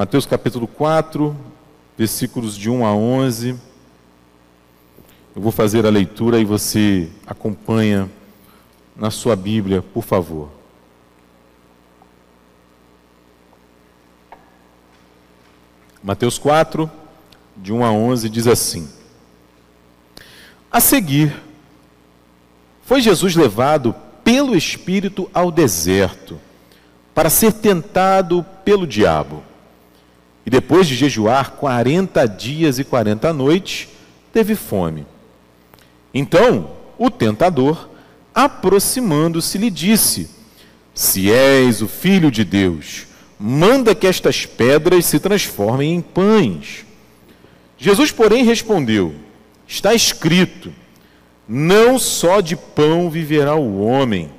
Mateus capítulo 4, versículos de 1 a 11. Eu vou fazer a leitura e você acompanha na sua Bíblia, por favor. Mateus 4, de 1 a 11, diz assim: A seguir, foi Jesus levado pelo Espírito ao deserto, para ser tentado pelo diabo. E depois de jejuar 40 dias e 40 noites, teve fome. Então, o tentador, aproximando-se, lhe disse: Se és o filho de Deus, manda que estas pedras se transformem em pães. Jesus, porém, respondeu: Está escrito: Não só de pão viverá o homem,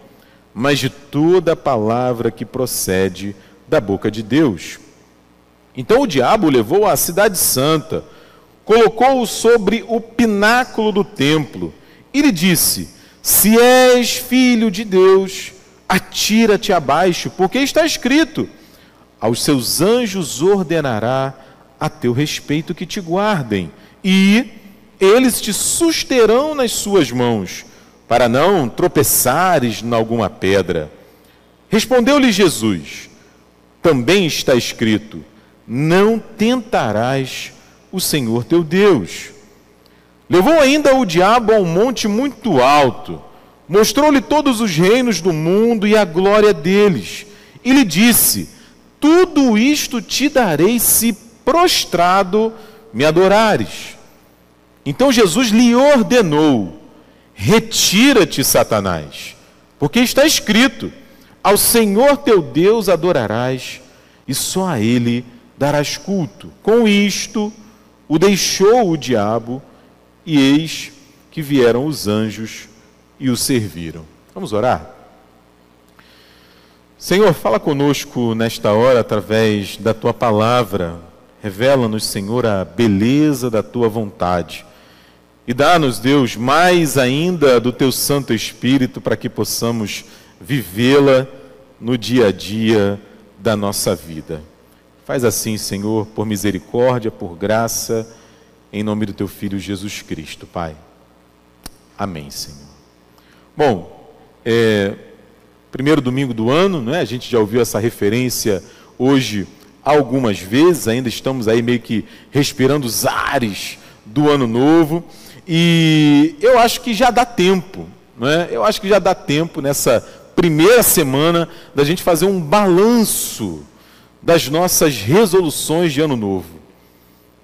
mas de toda palavra que procede da boca de Deus. Então o diabo o levou à cidade santa, colocou-o sobre o pináculo do templo e lhe disse: Se és filho de Deus, atira-te abaixo, porque está escrito: Aos seus anjos ordenará a teu respeito que te guardem, e eles te susterão nas suas mãos, para não tropeçares em alguma pedra. Respondeu-lhe Jesus: Também está escrito: não tentarás o Senhor teu Deus. Levou ainda o diabo a um monte muito alto, mostrou-lhe todos os reinos do mundo e a glória deles, e lhe disse: Tudo isto te darei se prostrado me adorares. Então Jesus lhe ordenou: Retira-te, Satanás, porque está escrito: Ao Senhor teu Deus adorarás, e só a Ele darás culto. Com isto, o deixou o diabo, e eis que vieram os anjos e o serviram. Vamos orar? Senhor, fala conosco nesta hora através da tua palavra. Revela-nos, Senhor, a beleza da tua vontade. E dá-nos, Deus, mais ainda do teu Santo Espírito para que possamos vivê-la no dia a dia da nossa vida. Faz assim, Senhor, por misericórdia, por graça, em nome do teu filho Jesus Cristo, Pai. Amém, Senhor. Bom, é, primeiro domingo do ano, né? A gente já ouviu essa referência hoje algumas vezes, ainda estamos aí meio que respirando os ares do ano novo, e eu acho que já dá tempo, né? Eu acho que já dá tempo nessa primeira semana da gente fazer um balanço das nossas resoluções de ano novo.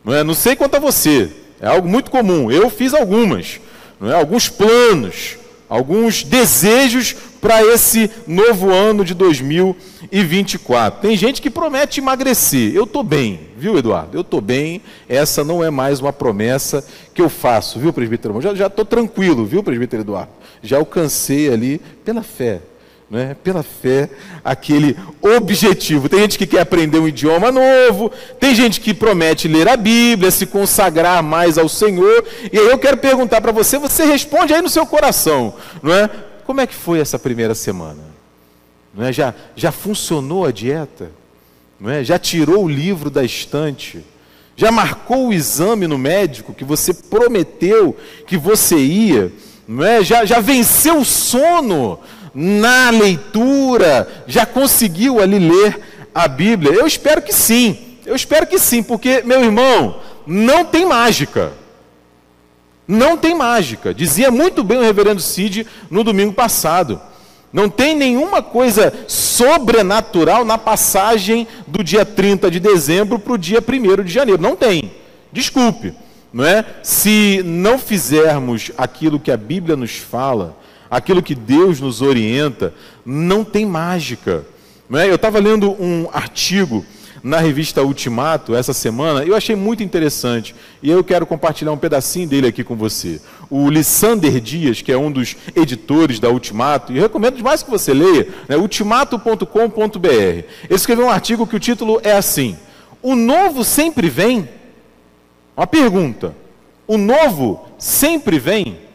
Não, é? não sei quanto a você, é algo muito comum. Eu fiz algumas, não é? alguns planos, alguns desejos para esse novo ano de 2024. Tem gente que promete emagrecer. Eu estou bem, viu, Eduardo? Eu estou bem. Essa não é mais uma promessa que eu faço, viu, presbítero? Já estou tranquilo, viu, presbítero Eduardo? Já alcancei ali pela fé né, pela fé, aquele objetivo. Tem gente que quer aprender um idioma novo, tem gente que promete ler a Bíblia, se consagrar mais ao Senhor. E aí eu quero perguntar para você, você responde aí no seu coração, não é? Como é que foi essa primeira semana? Não é? Já, já funcionou a dieta? Não é? Já tirou o livro da estante? Já marcou o exame no médico que você prometeu que você ia? Não é? já, já venceu o sono na leitura, já conseguiu ali ler a Bíblia? Eu espero que sim. Eu espero que sim, porque, meu irmão, não tem mágica. Não tem mágica. Dizia muito bem o reverendo Cid no domingo passado. Não tem nenhuma coisa sobrenatural na passagem do dia 30 de dezembro para o dia 1 de janeiro. Não tem. Desculpe. Não é? Se não fizermos aquilo que a Bíblia nos fala, aquilo que Deus nos orienta, não tem mágica. Não é? Eu estava lendo um artigo na revista Ultimato essa semana, eu achei muito interessante e eu quero compartilhar um pedacinho dele aqui com você. O Lissander Dias, que é um dos editores da Ultimato, e eu recomendo demais que você leia, né, ultimato.com.br. Ele escreveu um artigo que o título é assim: O novo sempre vem? Uma pergunta. O novo sempre vem?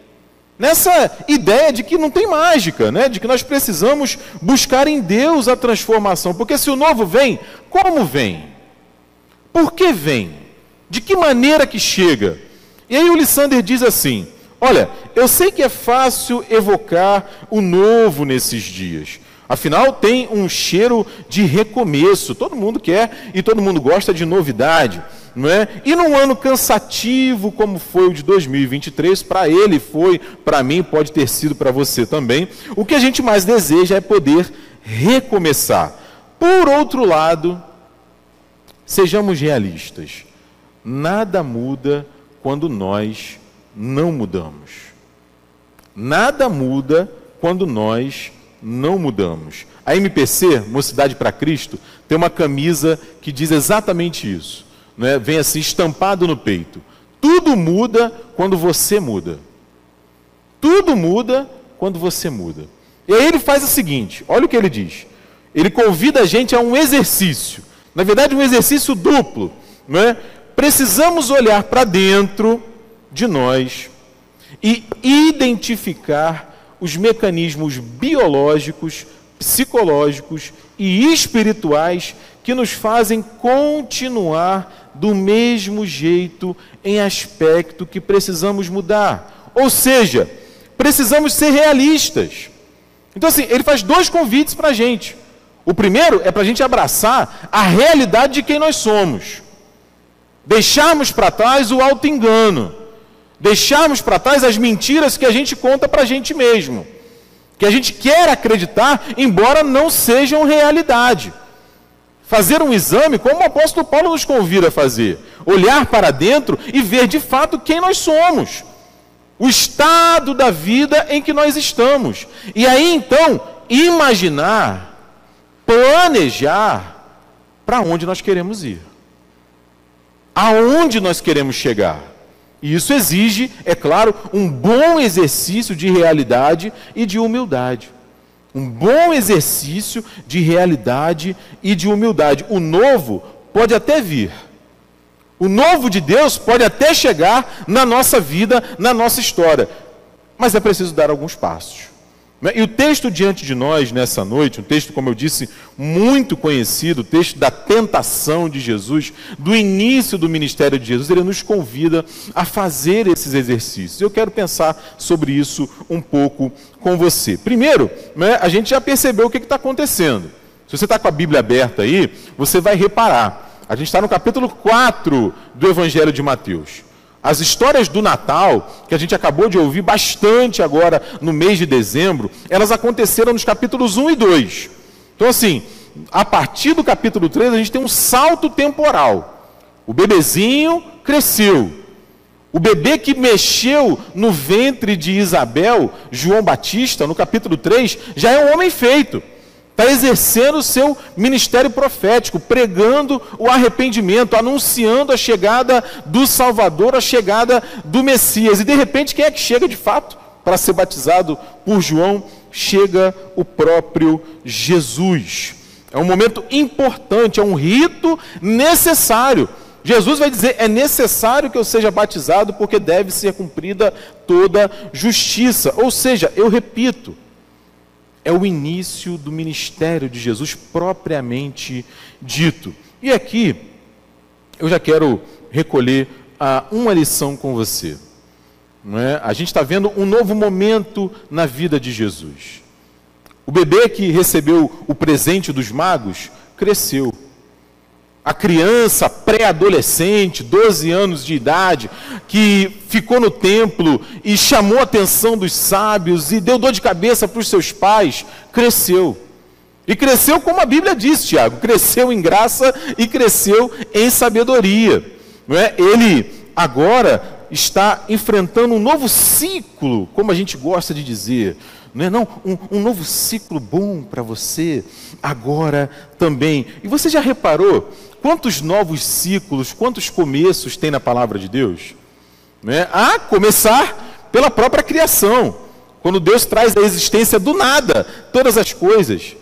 Nessa ideia de que não tem mágica, né? de que nós precisamos buscar em Deus a transformação, porque se o novo vem, como vem? Por que vem? De que maneira que chega? E aí o Lissander diz assim: Olha, eu sei que é fácil evocar o novo nesses dias. Afinal, tem um cheiro de recomeço. Todo mundo quer e todo mundo gosta de novidade. Não é? E num ano cansativo como foi o de 2023, para ele foi, para mim pode ter sido para você também, o que a gente mais deseja é poder recomeçar. Por outro lado, sejamos realistas. Nada muda quando nós não mudamos. Nada muda quando nós não mudamos. A MPC, Mocidade para Cristo, tem uma camisa que diz exatamente isso. Né? Vem assim estampado no peito. Tudo muda quando você muda. Tudo muda quando você muda. E aí ele faz o seguinte: olha o que ele diz. Ele convida a gente a um exercício. Na verdade, um exercício duplo. Não é? Precisamos olhar para dentro de nós e identificar os mecanismos biológicos, psicológicos e espirituais que nos fazem continuar do mesmo jeito em aspecto que precisamos mudar. Ou seja, precisamos ser realistas. Então, assim, ele faz dois convites para a gente. O primeiro é para a gente abraçar a realidade de quem nós somos. Deixarmos para trás o auto-engano deixarmos para trás as mentiras que a gente conta para a gente mesmo, que a gente quer acreditar, embora não sejam realidade. Fazer um exame, como o apóstolo Paulo nos convida a fazer, olhar para dentro e ver de fato quem nós somos, o estado da vida em que nós estamos, e aí então imaginar, planejar para onde nós queremos ir, aonde nós queremos chegar. E isso exige, é claro, um bom exercício de realidade e de humildade. Um bom exercício de realidade e de humildade. O novo pode até vir. O novo de Deus pode até chegar na nossa vida, na nossa história. Mas é preciso dar alguns passos. Né? E o texto diante de nós nessa noite, um texto, como eu disse, muito conhecido, o texto da tentação de Jesus, do início do ministério de Jesus, ele nos convida a fazer esses exercícios. Eu quero pensar sobre isso um pouco com você. Primeiro, né, a gente já percebeu o que está acontecendo. Se você está com a Bíblia aberta aí, você vai reparar. A gente está no capítulo 4 do Evangelho de Mateus. As histórias do Natal, que a gente acabou de ouvir bastante agora no mês de dezembro, elas aconteceram nos capítulos 1 e 2. Então, assim, a partir do capítulo 3, a gente tem um salto temporal. O bebezinho cresceu. O bebê que mexeu no ventre de Isabel, João Batista, no capítulo 3, já é um homem feito está exercendo o seu ministério profético, pregando o arrependimento, anunciando a chegada do Salvador, a chegada do Messias. E de repente, quem é que chega de fato para ser batizado por João? Chega o próprio Jesus. É um momento importante, é um rito necessário. Jesus vai dizer: é necessário que eu seja batizado, porque deve ser cumprida toda justiça. Ou seja, eu repito, é o início do ministério de Jesus propriamente dito. E aqui eu já quero recolher ah, uma lição com você. É? A gente está vendo um novo momento na vida de Jesus. O bebê que recebeu o presente dos magos cresceu a criança pré-adolescente, 12 anos de idade, que ficou no templo e chamou a atenção dos sábios e deu dor de cabeça para os seus pais, cresceu. E cresceu como a Bíblia diz, Tiago, cresceu em graça e cresceu em sabedoria. Não é? Ele agora está enfrentando um novo ciclo, como a gente gosta de dizer, não é não? Um, um novo ciclo bom para você agora também. E você já reparou Quantos novos ciclos, quantos começos tem na palavra de Deus? Né? A começar pela própria criação, quando Deus traz da existência do nada todas as coisas.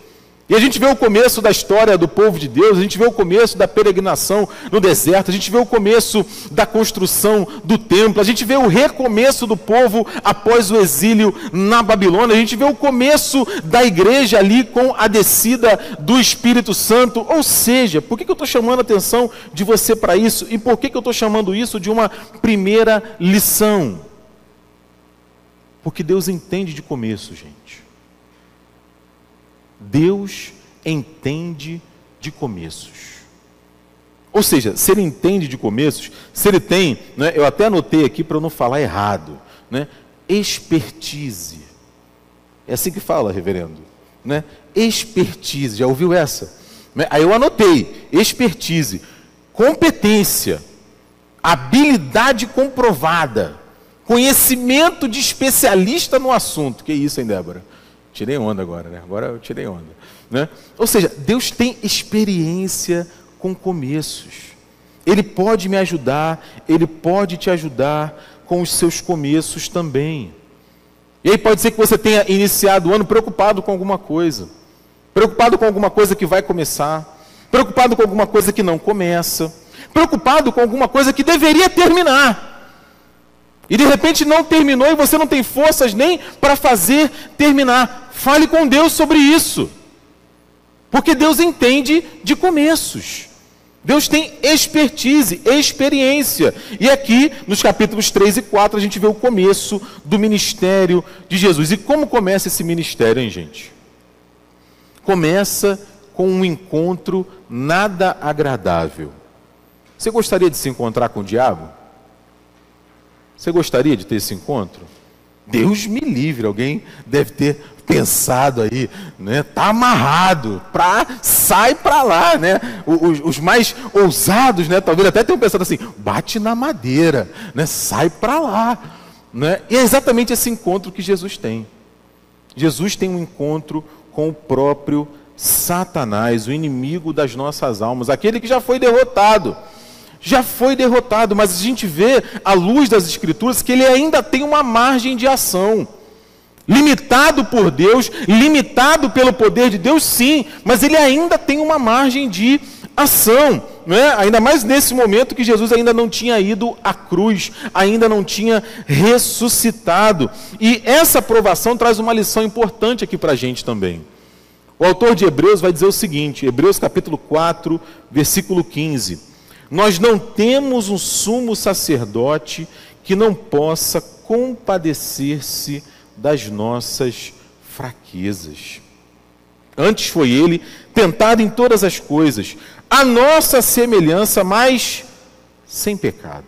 E a gente vê o começo da história do povo de Deus, a gente vê o começo da peregrinação no deserto, a gente vê o começo da construção do templo, a gente vê o recomeço do povo após o exílio na Babilônia, a gente vê o começo da igreja ali com a descida do Espírito Santo. Ou seja, por que, eu estou chamando a atenção de você para isso? E por que, eu estou chamando isso de uma primeira lição? Porque Deus entende de começo, gente. Deus entende de começos. Ou seja, se ele entende de começos, se ele tem, né, eu até anotei aqui para não falar errado, né, expertise. É assim que fala, reverendo. Né? Expertise, já ouviu essa? Né? Aí eu anotei, expertise, competência, habilidade comprovada, conhecimento de especialista no assunto. Que isso, hein, Débora? Tirei onda agora, né? Agora eu tirei onda. Né? Ou seja, Deus tem experiência com começos. Ele pode me ajudar, Ele pode te ajudar com os seus começos também. E aí pode ser que você tenha iniciado o ano preocupado com alguma coisa, preocupado com alguma coisa que vai começar, preocupado com alguma coisa que não começa, preocupado com alguma coisa que deveria terminar. E de repente não terminou e você não tem forças nem para fazer terminar. Fale com Deus sobre isso. Porque Deus entende de começos. Deus tem expertise, experiência. E aqui, nos capítulos 3 e 4, a gente vê o começo do ministério de Jesus. E como começa esse ministério, hein, gente? Começa com um encontro nada agradável. Você gostaria de se encontrar com o diabo? Você gostaria de ter esse encontro? Deus me livre, alguém deve ter pensado aí, né? Tá amarrado, pra, sai para lá, né? Os, os, mais ousados, né? Talvez até tenham pensado assim, bate na madeira, né? Sai para lá, né? E é exatamente esse encontro que Jesus tem. Jesus tem um encontro com o próprio Satanás, o inimigo das nossas almas, aquele que já foi derrotado já foi derrotado, mas a gente vê, à luz das Escrituras, que ele ainda tem uma margem de ação. Limitado por Deus, limitado pelo poder de Deus, sim, mas ele ainda tem uma margem de ação. Né? Ainda mais nesse momento que Jesus ainda não tinha ido à cruz, ainda não tinha ressuscitado. E essa aprovação traz uma lição importante aqui para a gente também. O autor de Hebreus vai dizer o seguinte, Hebreus capítulo 4, versículo 15. Nós não temos um sumo sacerdote que não possa compadecer-se das nossas fraquezas. Antes foi ele tentado em todas as coisas, a nossa semelhança, mas sem pecado.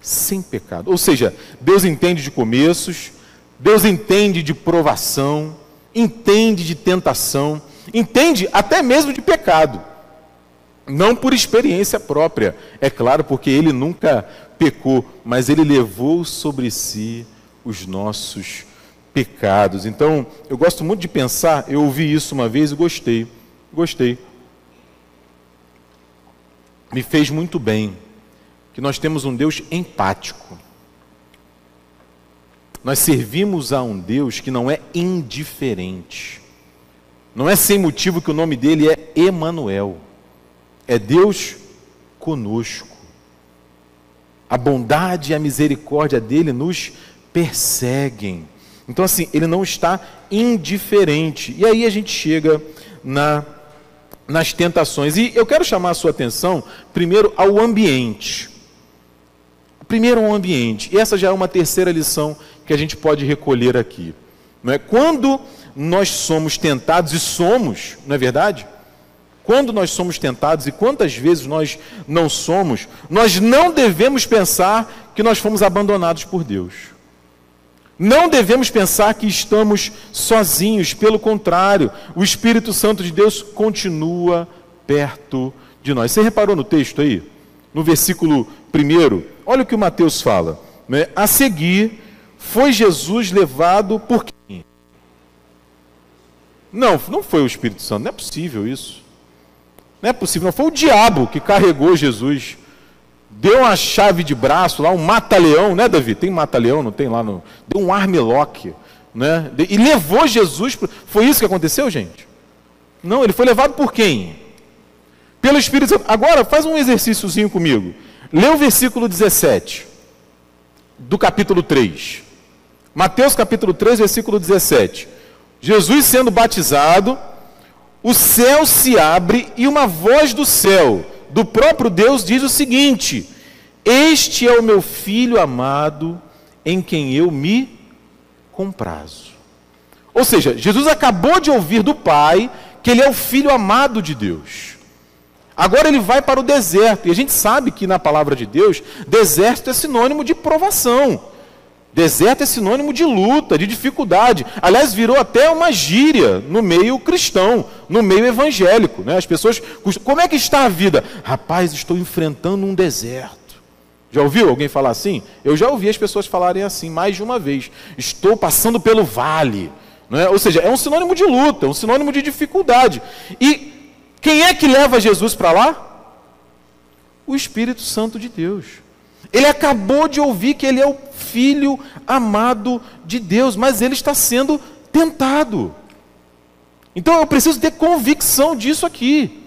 Sem pecado. Ou seja, Deus entende de começos, Deus entende de provação, entende de tentação, entende até mesmo de pecado. Não por experiência própria, é claro, porque ele nunca pecou, mas ele levou sobre si os nossos pecados. Então, eu gosto muito de pensar, eu ouvi isso uma vez e gostei. Gostei. Me fez muito bem que nós temos um Deus empático. Nós servimos a um Deus que não é indiferente. Não é sem motivo que o nome dele é Emanuel é Deus conosco. A bondade e a misericórdia dele nos perseguem. Então, assim, ele não está indiferente. E aí a gente chega na, nas tentações. E eu quero chamar a sua atenção, primeiro, ao ambiente. Primeiro, ao ambiente. E essa já é uma terceira lição que a gente pode recolher aqui. Não é? Quando nós somos tentados, e somos, não é verdade? Quando nós somos tentados e quantas vezes nós não somos, nós não devemos pensar que nós fomos abandonados por Deus. Não devemos pensar que estamos sozinhos, pelo contrário, o Espírito Santo de Deus continua perto de nós. Você reparou no texto aí? No versículo 1, olha o que o Mateus fala. Né? A seguir, foi Jesus levado por quem? Não, não foi o Espírito Santo, não é possível isso. Não é possível, não foi o diabo que carregou Jesus. Deu uma chave de braço lá, um mata-leão, né, Davi? Tem mata-leão, não tem lá no. Deu um armlock, né? E levou Jesus. Foi isso que aconteceu, gente? Não, ele foi levado por quem? Pelo Espírito Santo. Agora, faz um exercíciozinho comigo. Lê o versículo 17 do capítulo 3. Mateus capítulo 3, versículo 17. Jesus sendo batizado, o céu se abre e uma voz do céu, do próprio Deus, diz o seguinte: Este é o meu filho amado, em quem eu me comprazo. Ou seja, Jesus acabou de ouvir do Pai que ele é o filho amado de Deus. Agora ele vai para o deserto, e a gente sabe que na palavra de Deus, deserto é sinônimo de provação. Deserto é sinônimo de luta, de dificuldade. Aliás, virou até uma gíria no meio cristão, no meio evangélico. Né? As pessoas. Como é que está a vida? Rapaz, estou enfrentando um deserto. Já ouviu alguém falar assim? Eu já ouvi as pessoas falarem assim mais de uma vez. Estou passando pelo vale. É? Ou seja, é um sinônimo de luta, é um sinônimo de dificuldade. E quem é que leva Jesus para lá? O Espírito Santo de Deus. Ele acabou de ouvir que ele é o filho amado de Deus, mas ele está sendo tentado. Então eu preciso ter convicção disso aqui.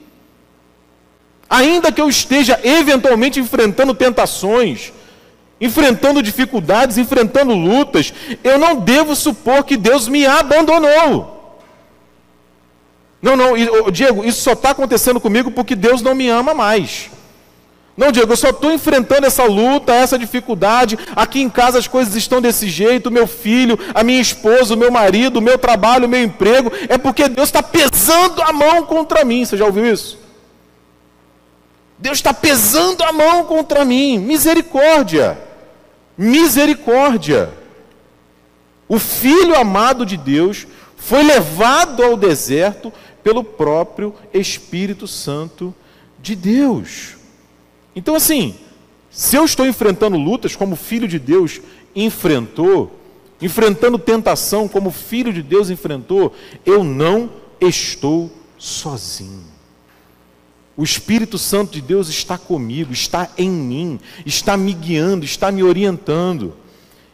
Ainda que eu esteja eventualmente enfrentando tentações, enfrentando dificuldades, enfrentando lutas, eu não devo supor que Deus me abandonou. Não, não, Diego, isso só está acontecendo comigo porque Deus não me ama mais. Não, Diego, eu só estou enfrentando essa luta, essa dificuldade. Aqui em casa as coisas estão desse jeito. Meu filho, a minha esposa, o meu marido, o meu trabalho, o meu emprego. É porque Deus está pesando a mão contra mim. Você já ouviu isso? Deus está pesando a mão contra mim. Misericórdia. Misericórdia. O filho amado de Deus foi levado ao deserto pelo próprio Espírito Santo de Deus. Então, assim, se eu estou enfrentando lutas como filho de Deus enfrentou, enfrentando tentação como filho de Deus enfrentou, eu não estou sozinho. O Espírito Santo de Deus está comigo, está em mim, está me guiando, está me orientando.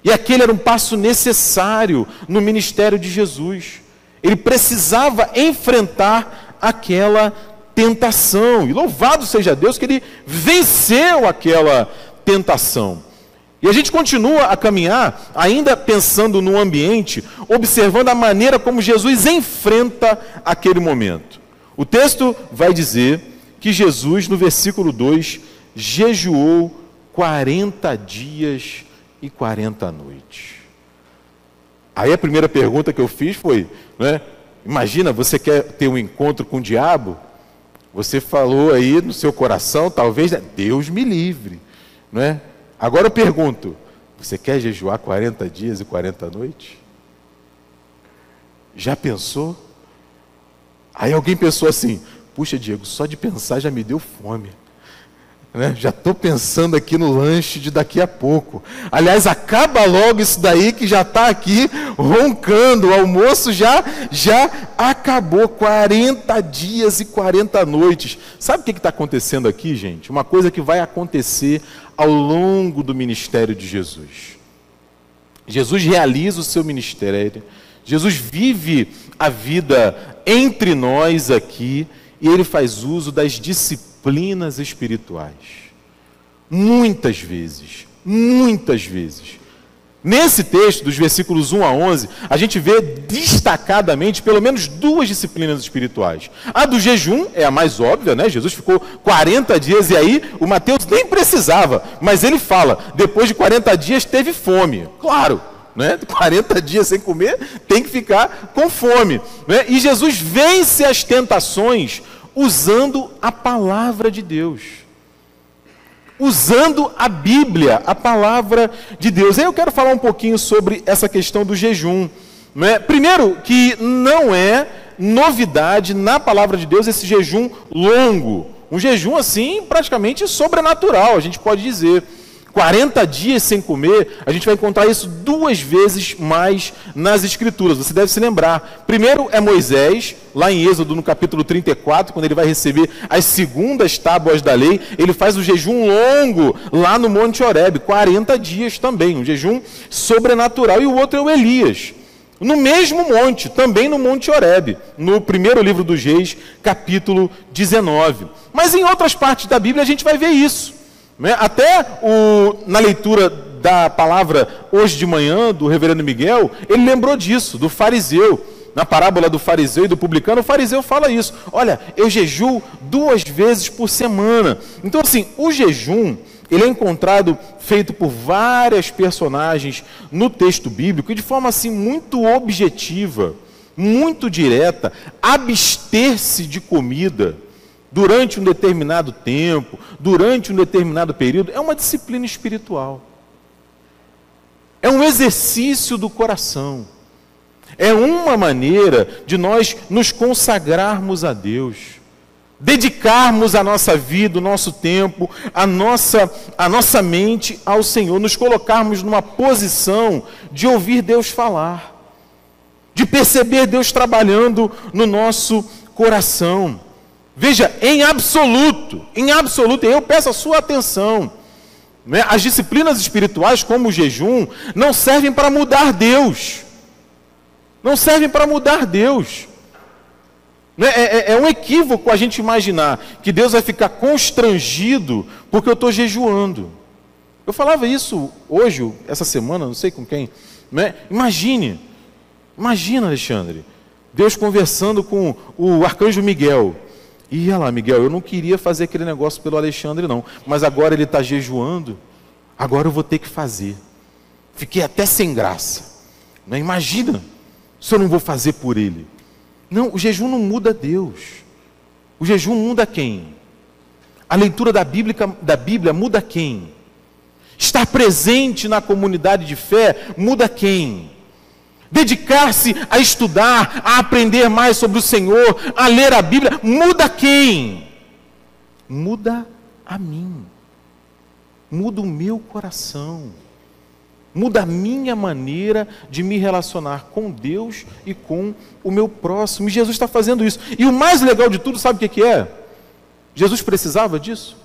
E aquele era um passo necessário no ministério de Jesus. Ele precisava enfrentar aquela tentação. E louvado seja Deus que ele venceu aquela tentação. E a gente continua a caminhar, ainda pensando no ambiente, observando a maneira como Jesus enfrenta aquele momento. O texto vai dizer que Jesus, no versículo 2, jejuou 40 dias e 40 noites. Aí a primeira pergunta que eu fiz foi: né, imagina, você quer ter um encontro com o diabo? Você falou aí no seu coração, talvez, né, Deus me livre. Não é? Agora eu pergunto: você quer jejuar 40 dias e 40 noites? Já pensou? Aí alguém pensou assim: Puxa, Diego, só de pensar já me deu fome. Né? Já estou pensando aqui no lanche de daqui a pouco. Aliás, acaba logo isso daí que já está aqui roncando. O almoço já, já acabou. 40 dias e 40 noites. Sabe o que está acontecendo aqui, gente? Uma coisa que vai acontecer ao longo do ministério de Jesus. Jesus realiza o seu ministério. Jesus vive a vida entre nós aqui e ele faz uso das disciplinas espirituais. Muitas vezes, muitas vezes. Nesse texto, dos versículos 1 a 11, a gente vê destacadamente pelo menos duas disciplinas espirituais. A do jejum é a mais óbvia, né? Jesus ficou 40 dias e aí o Mateus nem precisava, mas ele fala: depois de 40 dias teve fome. Claro, né? 40 dias sem comer, tem que ficar com fome. Né? E Jesus vence as tentações usando a palavra de Deus. Usando a Bíblia, a palavra de Deus. Aí eu quero falar um pouquinho sobre essa questão do jejum. Né? Primeiro, que não é novidade na palavra de Deus esse jejum longo. Um jejum assim, praticamente sobrenatural, a gente pode dizer. 40 dias sem comer, a gente vai encontrar isso duas vezes mais nas Escrituras. Você deve se lembrar. Primeiro é Moisés, lá em Êxodo, no capítulo 34, quando ele vai receber as segundas tábuas da lei, ele faz o jejum longo lá no Monte Horebe, 40 dias também, um jejum sobrenatural. E o outro é o Elias, no mesmo monte, também no Monte Horebe, no primeiro livro dos Reis, capítulo 19. Mas em outras partes da Bíblia a gente vai ver isso. Né? Até o, na leitura da palavra hoje de manhã, do reverendo Miguel, ele lembrou disso, do fariseu. Na parábola do fariseu e do publicano, o fariseu fala isso. Olha, eu jejuo duas vezes por semana. Então, assim, o jejum, ele é encontrado feito por várias personagens no texto bíblico e de forma assim muito objetiva, muito direta, abster-se de comida durante um determinado tempo, durante um determinado período, é uma disciplina espiritual. É um exercício do coração. É uma maneira de nós nos consagrarmos a Deus, dedicarmos a nossa vida, o nosso tempo, a nossa, a nossa mente ao Senhor, nos colocarmos numa posição de ouvir Deus falar, de perceber Deus trabalhando no nosso coração. Veja, em absoluto, em absoluto, eu peço a sua atenção. Né? As disciplinas espirituais, como o jejum, não servem para mudar Deus. Não servem para mudar Deus. Né? É, é, é, um equívoco a gente imaginar que Deus vai ficar constrangido porque eu estou jejuando. Eu falava isso hoje, essa semana, não sei com quem. Né? Imagine, imagina, Alexandre, Deus conversando com o arcanjo Miguel. Olha lá, Miguel, eu não queria fazer aquele negócio pelo Alexandre, não. Mas agora ele está jejuando, agora eu vou ter que fazer. Fiquei até sem graça. Não imagina se eu não vou fazer por ele. Não, o jejum não muda Deus. O jejum muda quem? A leitura da Bíblia, da Bíblia muda quem? Estar presente na comunidade de fé muda quem? Dedicar-se a estudar, a aprender mais sobre o Senhor, a ler a Bíblia, muda quem? Muda a mim. Muda o meu coração muda a minha maneira de me relacionar com Deus e com o meu próximo. E Jesus está fazendo isso. E o mais legal de tudo, sabe o que é? Jesus precisava disso.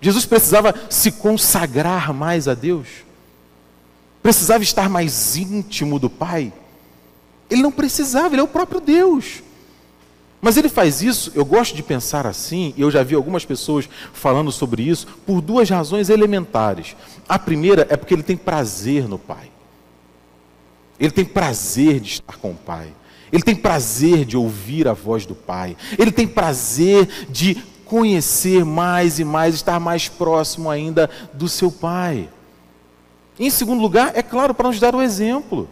Jesus precisava se consagrar mais a Deus. Precisava estar mais íntimo do Pai. Ele não precisava, ele é o próprio Deus. Mas ele faz isso, eu gosto de pensar assim, e eu já vi algumas pessoas falando sobre isso, por duas razões elementares. A primeira é porque ele tem prazer no Pai. Ele tem prazer de estar com o Pai. Ele tem prazer de ouvir a voz do Pai. Ele tem prazer de conhecer mais e mais, estar mais próximo ainda do seu Pai. Em segundo lugar, é claro, para nos dar o exemplo.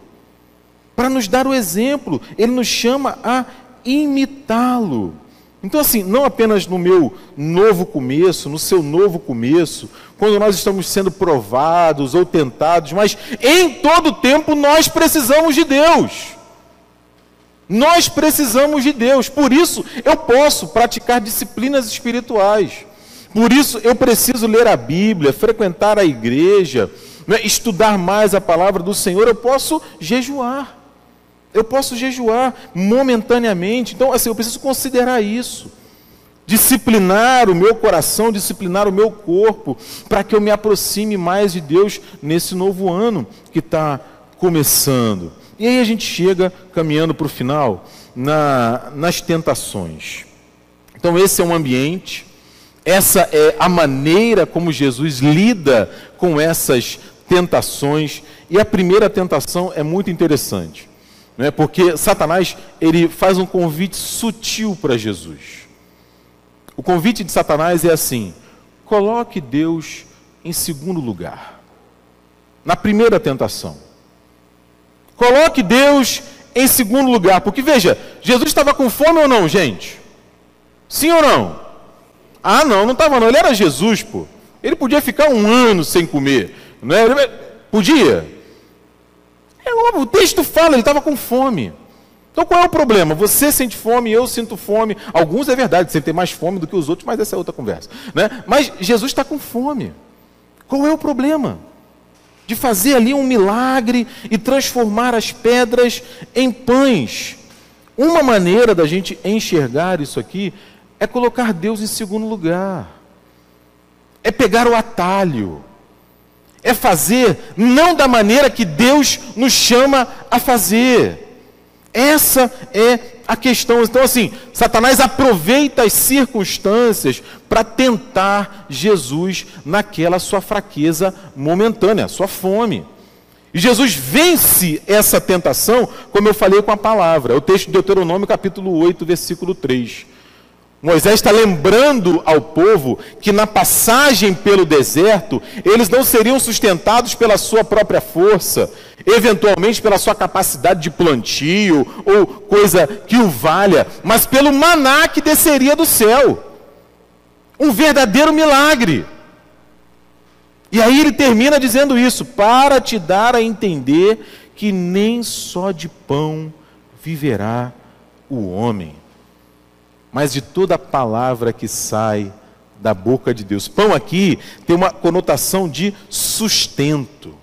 Para nos dar o exemplo, ele nos chama a imitá-lo. Então, assim, não apenas no meu novo começo, no seu novo começo, quando nós estamos sendo provados ou tentados, mas em todo tempo nós precisamos de Deus. Nós precisamos de Deus. Por isso, eu posso praticar disciplinas espirituais. Por isso, eu preciso ler a Bíblia, frequentar a igreja, né, estudar mais a palavra do Senhor. Eu posso jejuar. Eu posso jejuar momentaneamente. Então, assim, eu preciso considerar isso. Disciplinar o meu coração, disciplinar o meu corpo, para que eu me aproxime mais de Deus nesse novo ano que está começando. E aí a gente chega, caminhando para o final, na, nas tentações. Então, esse é um ambiente, essa é a maneira como Jesus lida com essas tentações. E a primeira tentação é muito interessante né? porque Satanás ele faz um convite sutil para Jesus. O convite de Satanás é assim: coloque Deus em segundo lugar. Na primeira tentação. Coloque Deus em segundo lugar. Porque veja, Jesus estava com fome ou não, gente? Sim ou não? Ah, não, não estava não. Ele era Jesus, pô. Ele podia ficar um ano sem comer. Não é? Podia. É óbvio, o texto fala, ele estava com fome. Então qual é o problema? Você sente fome, eu sinto fome. Alguns é verdade, sentem mais fome do que os outros, mas essa é outra conversa. Né? Mas Jesus está com fome. Qual é o problema? De fazer ali um milagre e transformar as pedras em pães. Uma maneira da gente enxergar isso aqui é colocar Deus em segundo lugar. É pegar o atalho É fazer não da maneira que Deus nos chama a fazer. Essa é a questão. Então, assim, Satanás aproveita as circunstâncias para tentar Jesus naquela sua fraqueza momentânea, sua fome. E Jesus vence essa tentação, como eu falei com a palavra. É o texto de Deuteronômio, capítulo 8, versículo 3. Moisés está lembrando ao povo que na passagem pelo deserto, eles não seriam sustentados pela sua própria força, eventualmente pela sua capacidade de plantio ou coisa que o valha, mas pelo maná que desceria do céu. Um verdadeiro milagre. E aí ele termina dizendo isso, para te dar a entender que nem só de pão viverá o homem mas de toda palavra que sai da boca de Deus. Pão aqui tem uma conotação de sustento,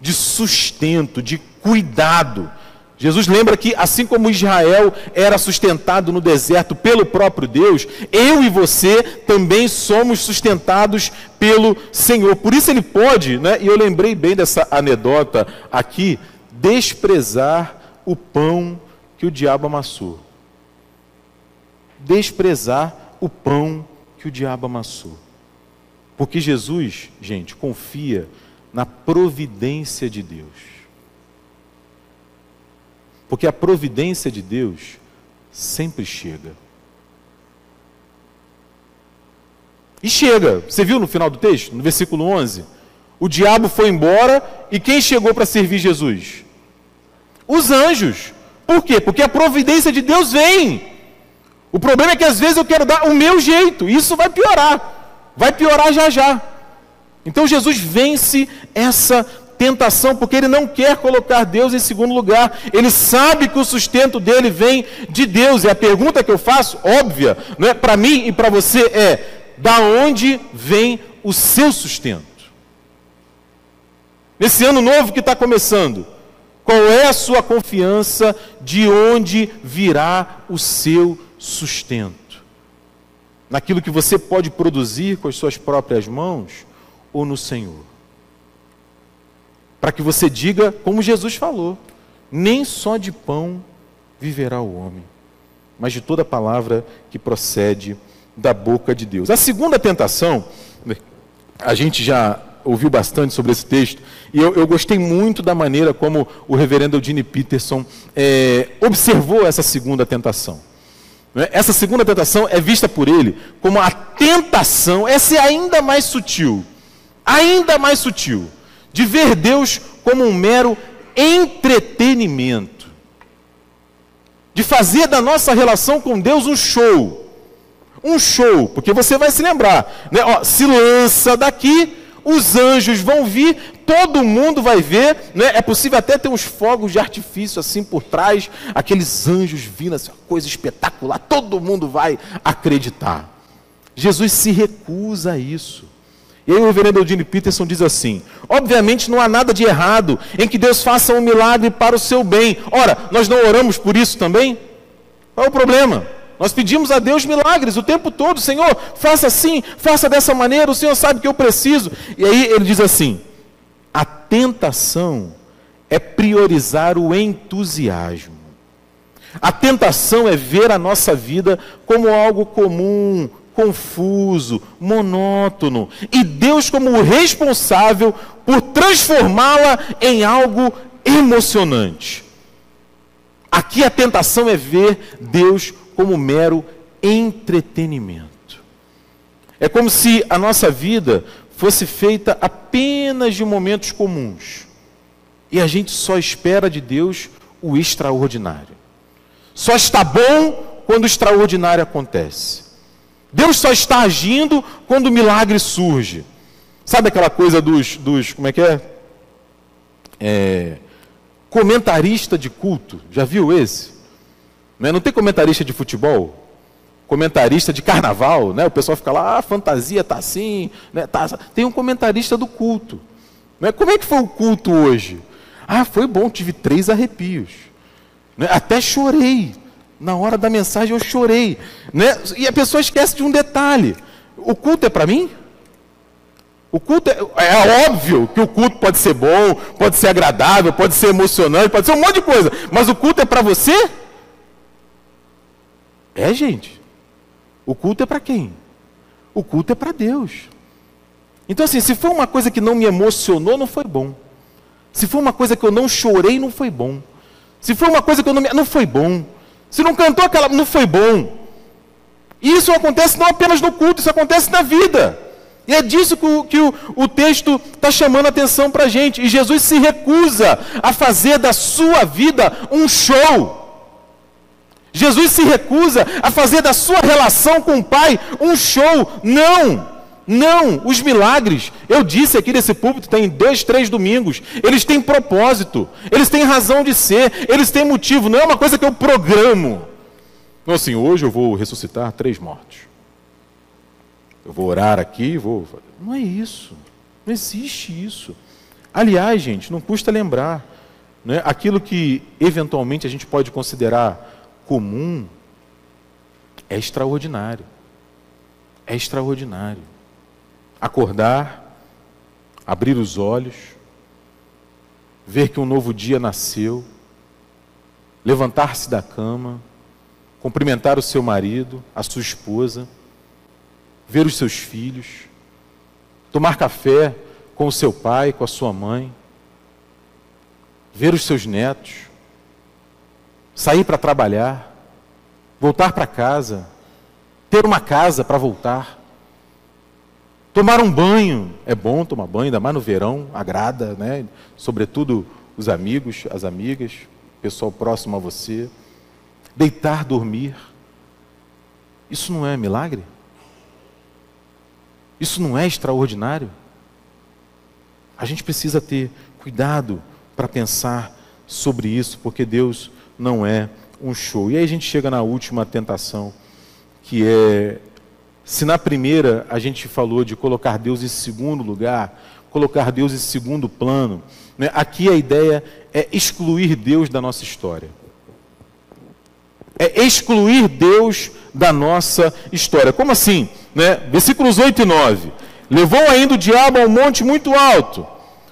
de sustento, de cuidado. Jesus lembra que, assim como Israel era sustentado no deserto pelo próprio Deus, eu e você também somos sustentados pelo Senhor. Por isso ele pode, né, e eu lembrei bem dessa anedota aqui, desprezar o pão que o diabo amassou desprezar o pão que o diabo amassou. Porque Jesus, gente, confia na providência de Deus. Porque a providência de Deus sempre chega. E chega. Você viu no final do texto, no versículo 11? O diabo foi embora e quem chegou para servir Jesus? Os anjos. Por quê? Porque a providência de Deus vem. O problema é que às vezes eu quero dar o meu jeito, isso vai piorar, vai piorar já já. Então Jesus vence essa tentação, porque ele não quer colocar Deus em segundo lugar, ele sabe que o sustento dele vem de Deus, e a pergunta que eu faço, óbvia, não é para mim e para você é: da onde vem o seu sustento? Nesse ano novo que está começando, qual é a sua confiança de onde virá o seu sustento. Naquilo que você pode produzir com as suas próprias mãos ou no Senhor. Para que você diga, como Jesus falou: nem só de pão viverá o homem, mas de toda palavra que procede da boca de Deus. A segunda tentação, a gente já ouviu bastante sobre esse texto, e eu, eu gostei muito da maneira como o reverendo Eugene Peterson é, observou essa segunda tentação. Né? Essa segunda tentação é vista por ele como a tentação, essa é ainda mais sutil, ainda mais sutil, de ver Deus como um mero entretenimento, de fazer da nossa relação com Deus um show. Um show, porque você vai se lembrar, né? Ó, se lança daqui, os anjos vão vir, todo mundo vai ver, né? é possível até ter uns fogos de artifício assim por trás, aqueles anjos vindo, assim, uma coisa espetacular, todo mundo vai acreditar. Jesus se recusa a isso. E aí o reverendo Eugene Peterson diz assim: obviamente não há nada de errado em que Deus faça um milagre para o seu bem. Ora, nós não oramos por isso também? Qual é o problema? Nós pedimos a Deus milagres o tempo todo. Senhor, faça assim, faça dessa maneira, o Senhor sabe que eu preciso. E aí ele diz assim: tentação é priorizar o entusiasmo. A tentação é ver a nossa vida como algo comum, confuso, monótono, e Deus como o responsável por transformá-la em algo emocionante. Aqui a tentação é ver Deus como mero entretenimento. É como se a nossa vida fosse feita apenas de momentos comuns. E a gente só espera de Deus o extraordinário. Só está bom quando o extraordinário acontece. Deus só está agindo quando o milagre surge. Sabe aquela coisa dos, dos como é que é? é comentarista de culto. Já viu esse? Né? Não tem comentarista de futebol? Comentarista de carnaval, né? O pessoal fica lá, ah, fantasia tá assim, né? Tá... Tem um comentarista do culto. Né? Como é que foi o culto hoje? Ah, foi bom, tive três arrepios. Né? Até chorei. Na hora da mensagem eu chorei. Né? E a pessoa esquece de um detalhe. O culto é para mim? O culto é, é, óbvio que o culto pode ser bom, pode ser agradável, pode ser emocionante, pode ser um monte de coisa. Mas o culto é para você? É, gente. O culto é para quem? O culto é para Deus. Então, assim, se for uma coisa que não me emocionou, não foi bom. Se for uma coisa que eu não chorei, não foi bom. Se for uma coisa que eu não me... não foi bom. Se não cantou aquela, não foi bom. E isso acontece não apenas no culto, isso acontece na vida. E é disso que o, que o, o texto está chamando a atenção para a gente. E Jesus se recusa a fazer da sua vida um show. Jesus se recusa a fazer da sua relação com o Pai um show. Não! Não, os milagres, eu disse aqui nesse púlpito, tem dois, três domingos, eles têm propósito, eles têm razão de ser, eles têm motivo, não é uma coisa que eu programo. Então, assim, hoje eu vou ressuscitar três mortos. Eu vou orar aqui, vou. Não é isso. Não existe isso. Aliás, gente, não custa lembrar. Né? Aquilo que eventualmente a gente pode considerar comum é extraordinário. É extraordinário. Acordar, abrir os olhos, ver que um novo dia nasceu, levantar-se da cama, cumprimentar o seu marido, a sua esposa, ver os seus filhos, tomar café com o seu pai, com a sua mãe, ver os seus netos, sair para trabalhar, voltar para casa, ter uma casa para voltar, tomar um banho, é bom tomar banho, ainda mais no verão, agrada, né? Sobretudo os amigos, as amigas, pessoal próximo a você deitar, dormir. Isso não é milagre? Isso não é extraordinário? A gente precisa ter cuidado para pensar sobre isso, porque Deus não é um show. E aí a gente chega na última tentação, que é se na primeira a gente falou de colocar Deus em segundo lugar, colocar Deus em segundo plano, né? aqui a ideia é excluir Deus da nossa história é excluir Deus da nossa história. Como assim? Né? Versículos 8 e 9. Levou ainda o diabo a um monte muito alto,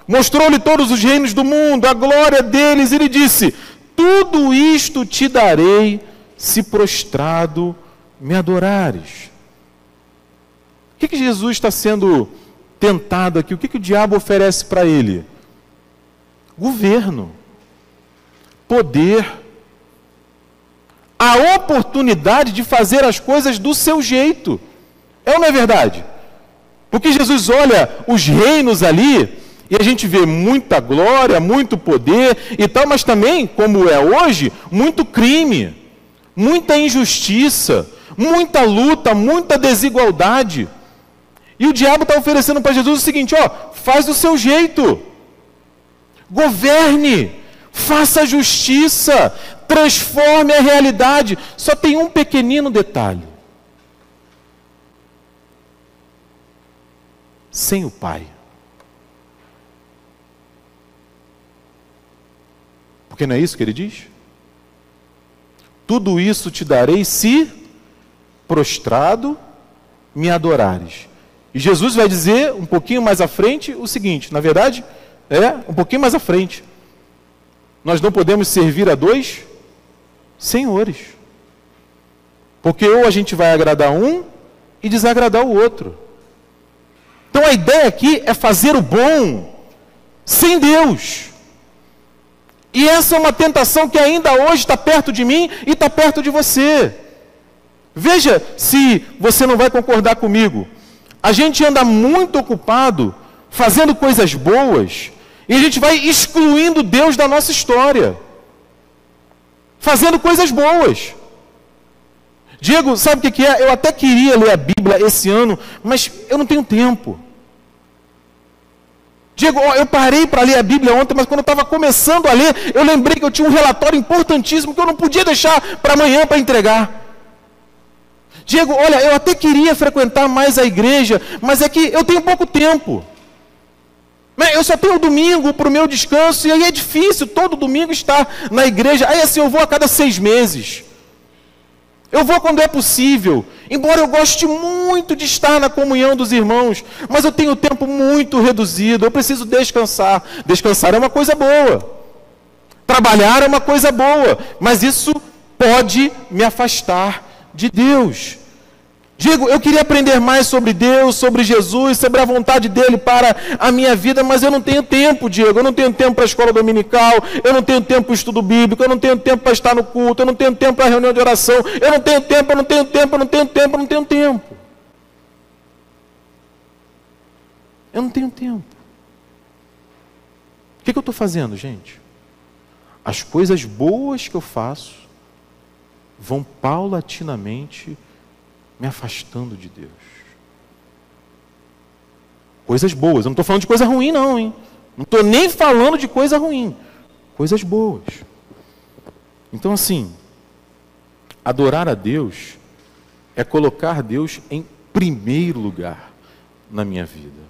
mostrou-lhe todos os reinos do mundo, a glória deles, e lhe disse: Tudo isto te darei se prostrado me adorares. O que, que Jesus está sendo tentado aqui? O que, que o diabo oferece para ele? Governo, poder, a oportunidade de fazer as coisas do seu jeito. É ou não é verdade? Porque Jesus olha os reinos ali e a gente vê muita glória, muito poder e tal, mas também, como é hoje, muito crime, muita injustiça, muita luta, muita desigualdade. E o diabo está oferecendo para Jesus o seguinte: ó, faz do seu jeito, governe, faça justiça, transforme a realidade. Só tem um pequenino detalhe: sem o Pai. Porque não é isso que ele diz? Tudo isso te darei se prostrado me adorares. E Jesus vai dizer um pouquinho mais à frente o seguinte: na verdade, é um pouquinho mais à frente. Nós não podemos servir a dois senhores. Porque ou a gente vai agradar um e desagradar o outro. Então a ideia aqui é fazer o bom sem Deus. E essa é uma tentação que ainda hoje está perto de mim e está perto de você. Veja se você não vai concordar comigo. A gente anda muito ocupado fazendo coisas boas e a gente vai excluindo Deus da nossa história fazendo coisas boas. Diego, sabe o que é? Eu até queria ler a Bíblia esse ano, mas eu não tenho tempo. Diego, eu parei para ler a Bíblia ontem, mas quando eu estava começando a ler, eu lembrei que eu tinha um relatório importantíssimo que eu não podia deixar para amanhã para entregar. Diego, olha, eu até queria frequentar mais a igreja, mas é que eu tenho pouco tempo. Eu só tenho domingo para o meu descanso, e aí é difícil todo domingo estar na igreja. Aí assim, eu vou a cada seis meses. Eu vou quando é possível. Embora eu goste muito de estar na comunhão dos irmãos, mas eu tenho tempo muito reduzido, eu preciso descansar. Descansar é uma coisa boa. Trabalhar é uma coisa boa, mas isso pode me afastar de Deus. Digo, eu queria aprender mais sobre Deus, sobre Jesus, sobre a vontade dele para a minha vida, mas eu não tenho tempo, Diego. Eu não tenho tempo para a escola dominical, eu não tenho tempo para o estudo bíblico, eu não tenho tempo para estar no culto, eu não tenho tempo para a reunião de oração, eu não tenho tempo, eu não tenho tempo, eu não tenho tempo, eu não tenho tempo. Eu não tenho tempo. O que, que eu estou fazendo, gente? As coisas boas que eu faço vão paulatinamente me afastando de Deus. Coisas boas. Eu não estou falando de coisa ruim, não, hein? Não estou nem falando de coisa ruim. Coisas boas. Então, assim, adorar a Deus é colocar Deus em primeiro lugar na minha vida.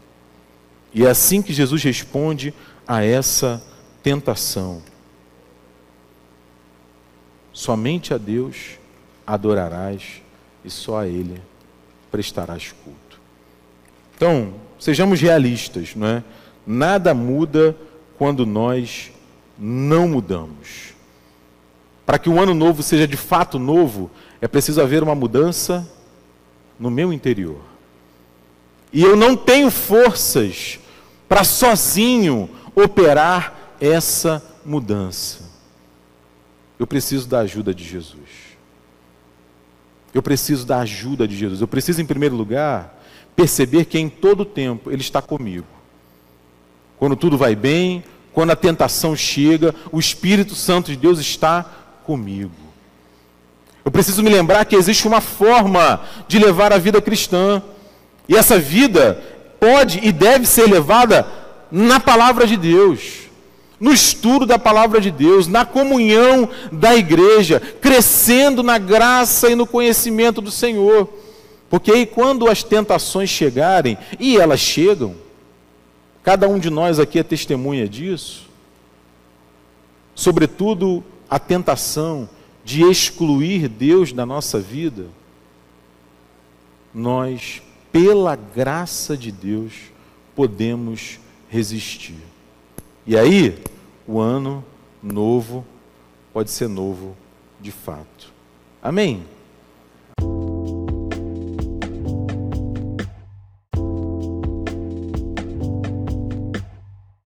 E é assim que Jesus responde a essa tentação. Somente a Deus adorarás e só a Ele prestarás culto. Então, sejamos realistas, não é? Nada muda quando nós não mudamos. Para que o ano novo seja de fato novo, é preciso haver uma mudança no meu interior. E eu não tenho forças para sozinho operar essa mudança. Eu preciso da ajuda de Jesus. Eu preciso da ajuda de Jesus. Eu preciso, em primeiro lugar, perceber que em todo tempo Ele está comigo. Quando tudo vai bem, quando a tentação chega, o Espírito Santo de Deus está comigo. Eu preciso me lembrar que existe uma forma de levar a vida cristã. E essa vida pode e deve ser levada na palavra de Deus no estudo da palavra de Deus, na comunhão da igreja, crescendo na graça e no conhecimento do Senhor. Porque aí, quando as tentações chegarem, e elas chegam, cada um de nós aqui é testemunha disso, sobretudo a tentação de excluir Deus da nossa vida, nós, pela graça de Deus, podemos resistir. E aí, o ano novo pode ser novo de fato. Amém?